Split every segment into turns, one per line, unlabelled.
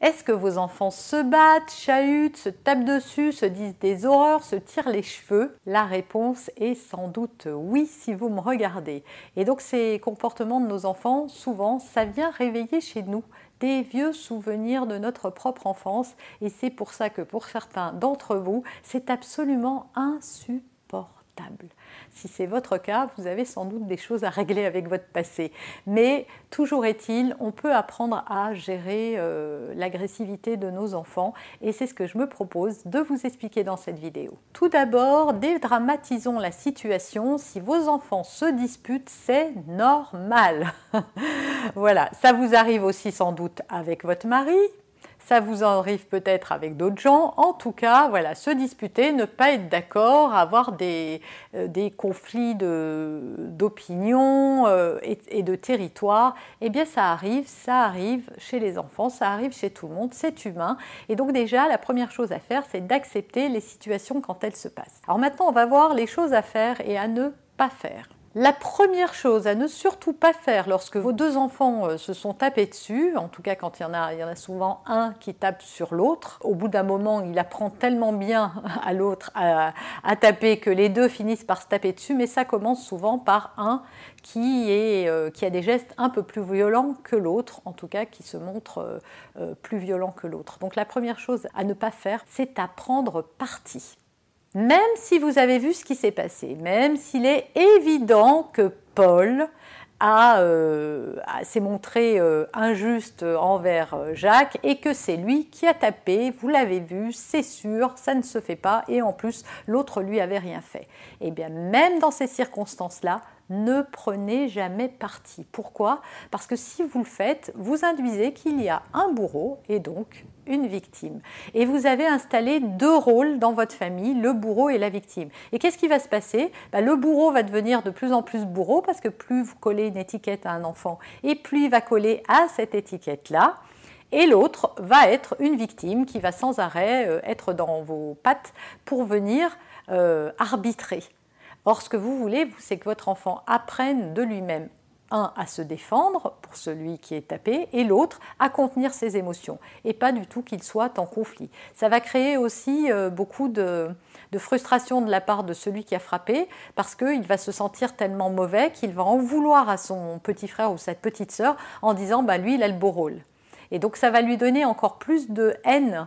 Est-ce que vos enfants se battent, chahutent, se tapent dessus, se disent des horreurs, se tirent les cheveux? La réponse est sans doute oui si vous me regardez. Et donc ces comportements de nos enfants, souvent, ça vient réveiller chez nous des vieux souvenirs de notre propre enfance. Et c'est pour ça que pour certains d'entre vous, c'est absolument insupportable. Si c'est votre cas, vous avez sans doute des choses à régler avec votre passé. Mais toujours est-il, on peut apprendre à gérer euh, l'agressivité de nos enfants et c'est ce que je me propose de vous expliquer dans cette vidéo. Tout d'abord, dédramatisons la situation. Si vos enfants se disputent, c'est normal. voilà, ça vous arrive aussi sans doute avec votre mari, ça vous arrive peut-être avec d'autres gens. En tout cas, voilà, se disputer, ne pas être d'accord, avoir des, euh, des conflits d'opinion euh, et, de territoire, eh bien ça arrive, ça arrive chez les enfants, ça arrive chez tout le monde, c'est humain. Et donc déjà, la première chose à faire, c'est d'accepter les situations quand elles se passent. Alors maintenant, on va voir les choses à faire et à ne pas faire. La première chose à ne surtout pas faire lorsque vos deux enfants euh, se sont tapés dessus, en tout cas quand il y en a, il y a souvent un qui tape sur l'autre, au bout d'un moment il apprend tellement bien à l'autre à, taper que les deux finissent par se taper dessus, mais ça commence souvent par un qui, euh, a des gestes un peu plus violents que l'autre, en tout cas qui se montre euh, plus violent que l'autre. Donc la première chose à ne pas faire, c'est à prendre parti. Même si vous avez vu ce qui s'est passé, même s'il est évident que Paul euh, s'est montré euh, injuste envers euh, Jacques et que c'est lui qui a tapé, vous l'avez vu, c'est sûr, ça ne se fait pas et en plus l'autre lui avait rien fait. Eh bien même dans ces circonstances-là, ne prenez jamais parti. Pourquoi? Parce que si vous le faites, vous induisez qu'il y a un bourreau et donc une victime. Et vous avez installé deux rôles dans votre famille, le bourreau et la victime. Et qu'est-ce qui va se passer? Bah, Le bourreau va devenir de plus en plus bourreau parce que plus vous collez une étiquette à un enfant et plus il va coller à cette étiquette-là. Et l'autre va être une victime qui va sans arrêt euh, être dans vos pattes pour venir euh, arbitrer. Or, ce que vous voulez, c'est que votre enfant apprenne de lui-même un à se défendre pour celui qui est tapé et l'autre à contenir ses émotions et pas du tout qu'il soit en conflit. Ça va créer aussi euh, beaucoup de, frustration de la part de celui qui a frappé parce qu'il va se sentir tellement mauvais qu'il va en vouloir à son petit frère ou sa petite sœur en disant bah lui il a le beau rôle. Et donc ça va lui donner encore plus de haine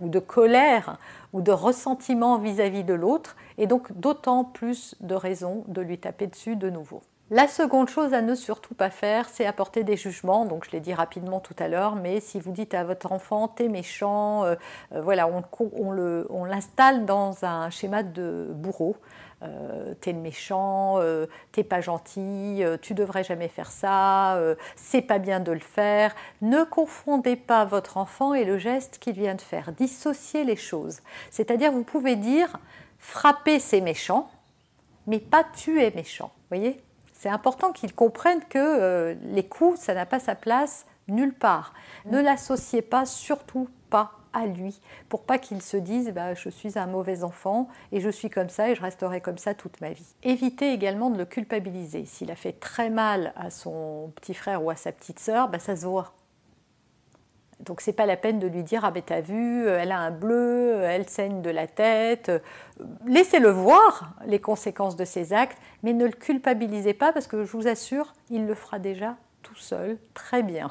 ou de colère ou de ressentiment vis-à-vis de l'autre et donc d'autant plus de raisons de lui taper dessus de nouveau. La seconde chose à ne surtout pas faire, c'est apporter des jugements. Donc, je l'ai dit rapidement tout à l'heure, mais si vous dites à votre enfant, t'es méchant, euh, euh, voilà, on, l'installe dans un schéma de bourreau. Euh, t'es le méchant, t'es pas gentil, tu devrais jamais faire ça, c'est pas bien de le faire. Ne confondez pas votre enfant et le geste qu'il vient de faire. Dissociez les choses. C'est-à-dire, vous pouvez dire frapper, c'est méchant, mais pas tuer méchant. Voyez? C'est important qu'ils comprennent que euh, les coups, ça n'a pas sa place nulle part. Ne mm. l'associez pas, surtout pas à lui, pour pas qu'il se dise bah, je suis un mauvais enfant et je suis comme ça et je resterai comme ça toute ma vie. Évitez également de le culpabiliser. S'il a fait très mal à son petit frère ou à sa petite sœur, bah, ça se voit. Donc c'est pas la peine de lui dire ah ben t'as vu, elle a un bleu, elle saigne de la tête. Laissez-le voir les conséquences de ses actes, mais ne le culpabilisez pas parce que je vous assure, il le fera déjà tout seul très bien.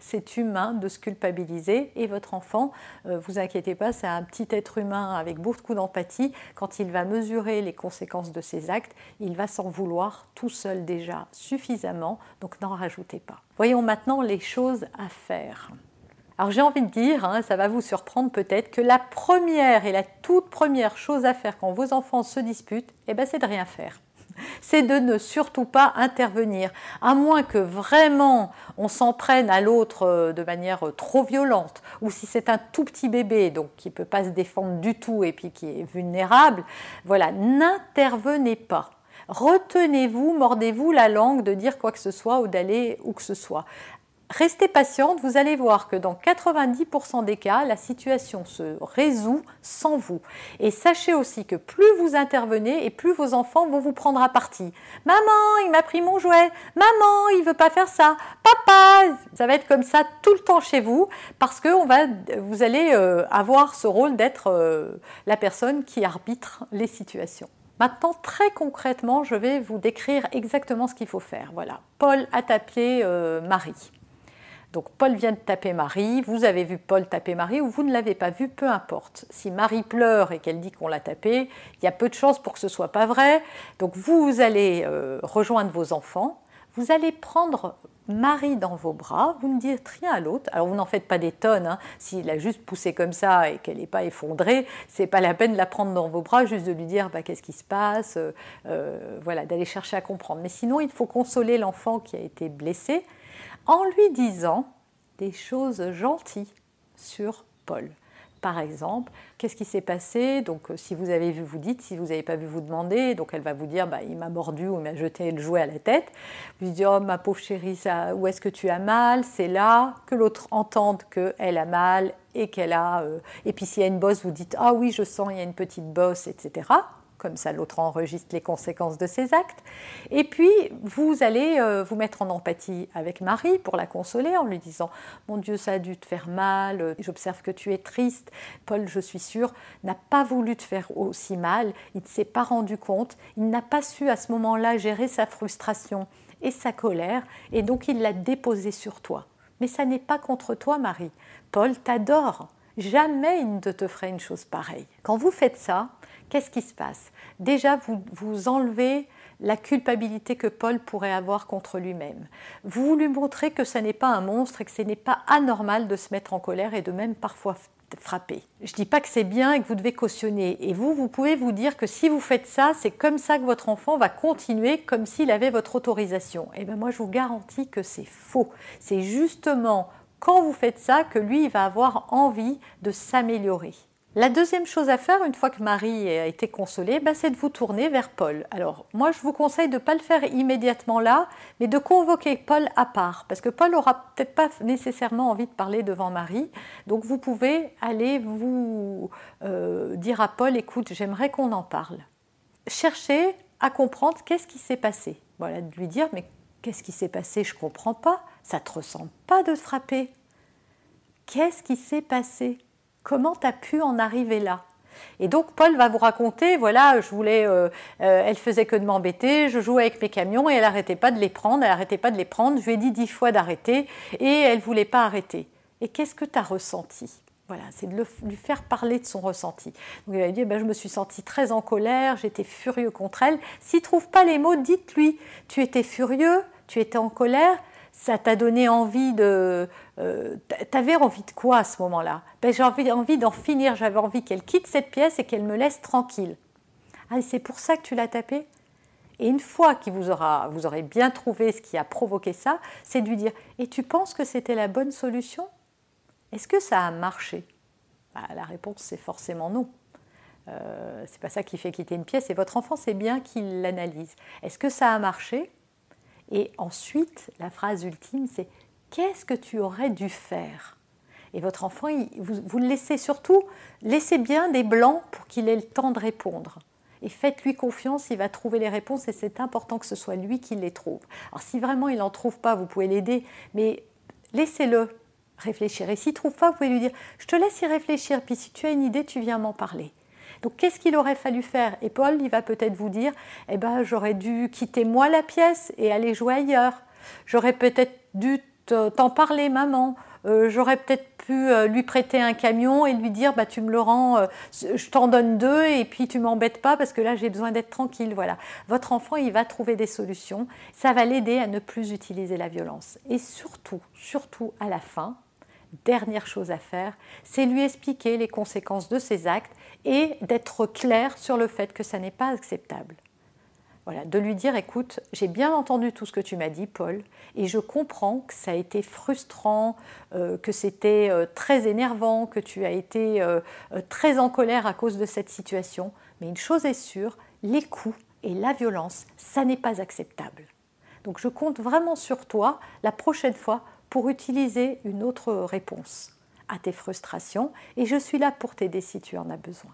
C'est humain de se culpabiliser et votre enfant, euh, vous inquiétez pas, c'est un petit être humain avec beaucoup d'empathie. Quand il va mesurer les conséquences de ses actes, il va s'en vouloir tout seul déjà suffisamment, donc n'en rajoutez pas. Voyons maintenant les choses à faire. Alors j'ai envie de dire, hein, ça va vous surprendre peut-être, que la première et la toute première chose à faire quand vos enfants se disputent, eh ben, c'est de rien faire c'est de ne surtout pas intervenir, à moins que vraiment on s'en prenne à l'autre euh, de manière euh, trop violente, ou si c'est un tout petit bébé, donc qui ne peut pas se défendre du tout et puis qui est vulnérable, voilà, n'intervenez pas. Retenez-vous, mordez-vous la langue de dire quoi que ce soit ou d'aller où que ce soit. Restez patiente, vous allez voir que dans 90% des cas, la situation se résout sans vous. Et sachez aussi que plus vous intervenez et plus vos enfants vont vous prendre à partie. Maman, il m'a pris mon jouet. Maman, il veut pas faire ça. Papa, ça va être comme ça tout le temps chez vous parce que vous allez euh, avoir ce rôle d'être euh, la personne qui arbitre les situations. Maintenant, très concrètement, je vais vous décrire exactement ce qu'il faut faire. Voilà, Paul a tapé euh, Marie. Donc Paul vient de taper Marie, vous avez vu Paul taper Marie ou vous ne l'avez pas vu, peu importe. Si Marie pleure et qu'elle dit qu'on l'a tapé, il y a peu de chances pour que ce soit pas vrai. Donc vous, allez euh, rejoindre vos enfants, vous allez prendre Marie dans vos bras, vous ne dites rien à l'autre. Alors vous n'en faites pas des tonnes. Hein. S'il a juste poussé comme ça et qu'elle n'est pas effondrée, c'est pas la peine de la prendre dans vos bras, juste de lui dire bah, qu'est-ce qui se passe, euh, euh, voilà, d'aller chercher à comprendre. Mais sinon, il faut consoler l'enfant qui a été blessé en lui disant des choses gentilles sur Paul. Par exemple, qu'est-ce qui s'est passé? Donc, euh, si vous avez vu, vous dites. Si vous n'avez pas vu, vous demandez. Donc, elle va vous dire, bah, il m'a mordu ou il m'a jeté le jouet à la tête. Vous dites, oh ma pauvre chérie, ça, où est-ce que tu as mal? C'est là que l'autre entende qu'elle a mal et qu'elle a. Euh, et puis, s'il y a une bosse, vous dites, ah oui, je sens, il y a une petite bosse, etc comme ça l'autre enregistre les conséquences de ses actes. Et puis, vous allez euh, vous mettre en empathie avec Marie pour la consoler en lui disant Mon Dieu, ça a dû te faire mal, euh, j'observe que tu es triste. Paul, je suis sûre, n'a pas voulu te faire aussi mal, il ne s'est pas rendu compte, il n'a pas su à ce moment-là gérer sa frustration et sa colère, et donc il l'a déposé sur toi. Mais ça n'est pas contre toi, Marie. Paul t'adore. Jamais il ne te ferait une chose pareille. Quand vous faites ça, qu'est-ce qui se passe? Déjà, vous, vous enlevez la culpabilité que Paul pourrait avoir contre lui-même. Vous lui montrez que ce n'est pas un monstre et que ce n'est pas anormal de se mettre en colère et de même parfois frapper. Je ne dis pas que c'est bien et que vous devez cautionner. Et vous, vous pouvez vous dire que si vous faites ça, c'est comme ça que votre enfant va continuer comme s'il avait votre autorisation. Et eh bien moi, je vous garantis que c'est faux. C'est justement quand vous faites ça que lui, il va avoir envie de s'améliorer. La deuxième chose à faire, une fois que Marie a été consolée, bah, c'est de vous tourner vers Paul. Alors, moi, je vous conseille de ne pas le faire immédiatement là, mais de convoquer Paul à part, parce que Paul n'aura peut-être pas nécessairement envie de parler devant Marie. Donc, vous pouvez aller vous euh, dire à Paul, écoute, j'aimerais qu'on en parle. Cherchez à comprendre qu'est-ce qui s'est passé. Voilà, de lui dire, mais qu'est-ce qui s'est passé? Je ne comprends pas. Ça ne te ressemble pas de frapper. Qu'est-ce qui s'est passé? Comment tu as pu en arriver là? Et donc Paul va vous raconter, voilà, je voulais, euh, euh, elle faisait que de m'embêter, je jouais avec mes camions et elle n'arrêtait pas de les prendre, elle n'arrêtait pas de les prendre, je lui ai dit dix fois d'arrêter et elle voulait pas arrêter. Et qu'est-ce que tu as ressenti? Voilà, c'est de lui faire parler de son ressenti. Donc il va dire, ben, je me suis sentie très en colère, j'étais furieux contre elle. S'il ne trouve pas les mots, dites-lui, tu étais furieux, tu étais en colère, ça t'a donné envie de... Euh, t'avais envie de quoi à ce moment-là? Ben, J'ai envie, d'en finir, j'avais envie qu'elle quitte cette pièce et qu'elle me laisse tranquille. Ah, c'est pour ça que tu l'as tapé Et une fois que vous, aura, vous aurez bien trouvé ce qui a provoqué ça, c'est de lui dire, et tu penses que c'était la bonne solution? Est-ce que ça a marché? Ben, La réponse, c'est forcément non. Euh, c'est pas ça qui fait quitter une pièce, et votre enfant, c'est bien qu'il l'analyse. Est-ce que ça a marché? Et ensuite, la phrase ultime, c'est Qu'est-ce que tu aurais dû faire? Et votre enfant, vous, le laissez surtout, laissez bien des blancs pour qu'il ait le temps de répondre. Et faites-lui confiance, il va trouver les réponses et c'est important que ce soit lui qui les trouve. Alors si vraiment il n'en trouve pas, vous pouvez l'aider, mais laissez-le réfléchir. Et s'il ne trouve pas, vous pouvez lui dire, je te laisse y réfléchir, puis si tu as une idée, tu viens m'en parler. Donc qu'est-ce qu'il aurait fallu faire? Et Paul, il va peut-être vous dire, eh ben, j'aurais dû quitter moi la pièce et aller jouer ailleurs. J'aurais peut-être dû t'en parler, maman. Euh, j'aurais peut-être pu euh, lui prêter un camion et lui dire bah tu me le rends, euh, je t'en donne deux et puis tu m'embêtes pas parce que là j'ai besoin d'être tranquille. Voilà, votre enfant il va trouver des solutions. Ça va l'aider à ne plus utiliser la violence et surtout, surtout à la fin, dernière chose à faire, c'est lui expliquer les conséquences de ses actes et d'être clair sur le fait que ça n'est pas acceptable. Voilà, de lui dire écoute, j'ai bien entendu tout ce que tu m'as dit, Paul, et je comprends que ça a été frustrant, euh, que c'était euh, très énervant, que tu as été euh, très en colère à cause de cette situation. Mais une chose est sûre, les coups et la violence, ça n'est pas acceptable. Donc je compte vraiment sur toi la prochaine fois pour utiliser une autre réponse à tes frustrations et je suis là pour t'aider si tu en as besoin.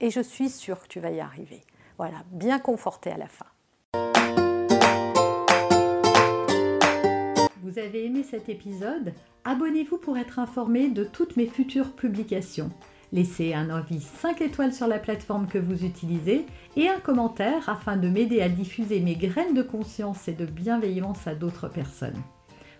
Et je suis sûre que tu vas y arriver. Voilà, bien conforté à la fin. Vous avez aimé cet épisode? Abonnez-vous pour être informé de toutes mes futures publications. Laissez un avis 5 étoiles sur la plateforme que vous utilisez et un commentaire afin de m'aider à diffuser mes graines de conscience et de bienveillance à d'autres personnes.